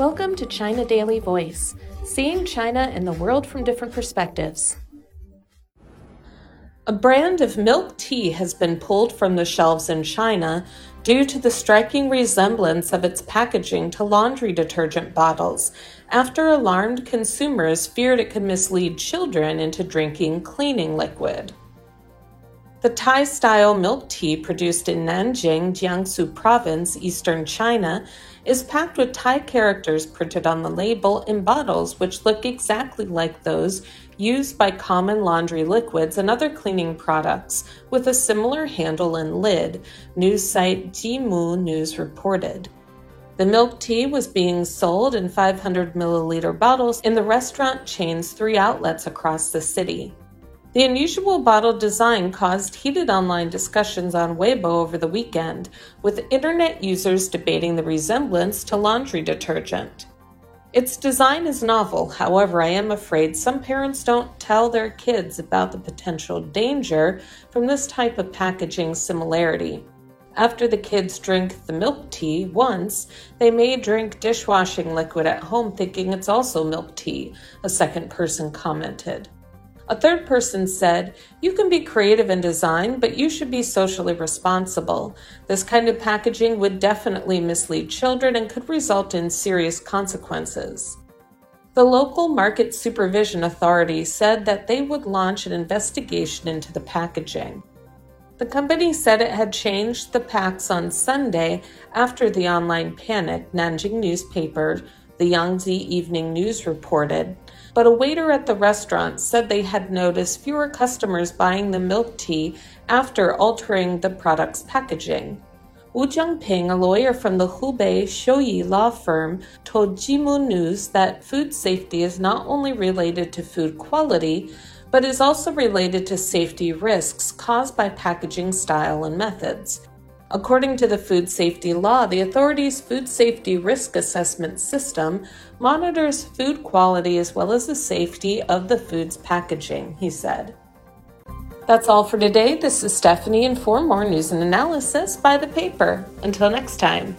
Welcome to China Daily Voice, seeing China and the world from different perspectives. A brand of milk tea has been pulled from the shelves in China due to the striking resemblance of its packaging to laundry detergent bottles, after alarmed consumers feared it could mislead children into drinking cleaning liquid. The Thai style milk tea produced in Nanjing, Jiangsu Province, eastern China, is packed with Thai characters printed on the label in bottles which look exactly like those used by common laundry liquids and other cleaning products with a similar handle and lid, news site Jimu News reported. The milk tea was being sold in 500 milliliter bottles in the restaurant chain's three outlets across the city. The unusual bottle design caused heated online discussions on Weibo over the weekend, with internet users debating the resemblance to laundry detergent. Its design is novel, however, I am afraid some parents don't tell their kids about the potential danger from this type of packaging similarity. After the kids drink the milk tea once, they may drink dishwashing liquid at home thinking it's also milk tea, a second person commented. A third person said, You can be creative in design, but you should be socially responsible. This kind of packaging would definitely mislead children and could result in serious consequences. The local market supervision authority said that they would launch an investigation into the packaging. The company said it had changed the packs on Sunday after the online panic, Nanjing newspaper, the Yangtze Evening News reported but a waiter at the restaurant said they had noticed fewer customers buying the milk tea after altering the product's packaging. Wu Jiangping, a lawyer from the Hubei Shouyi law firm, told Jimu News that food safety is not only related to food quality, but is also related to safety risks caused by packaging style and methods. According to the food safety law, the authority's food safety risk assessment system monitors food quality as well as the safety of the food's packaging, he said. That's all for today. This is Stephanie, and for more news and analysis, buy the paper. Until next time.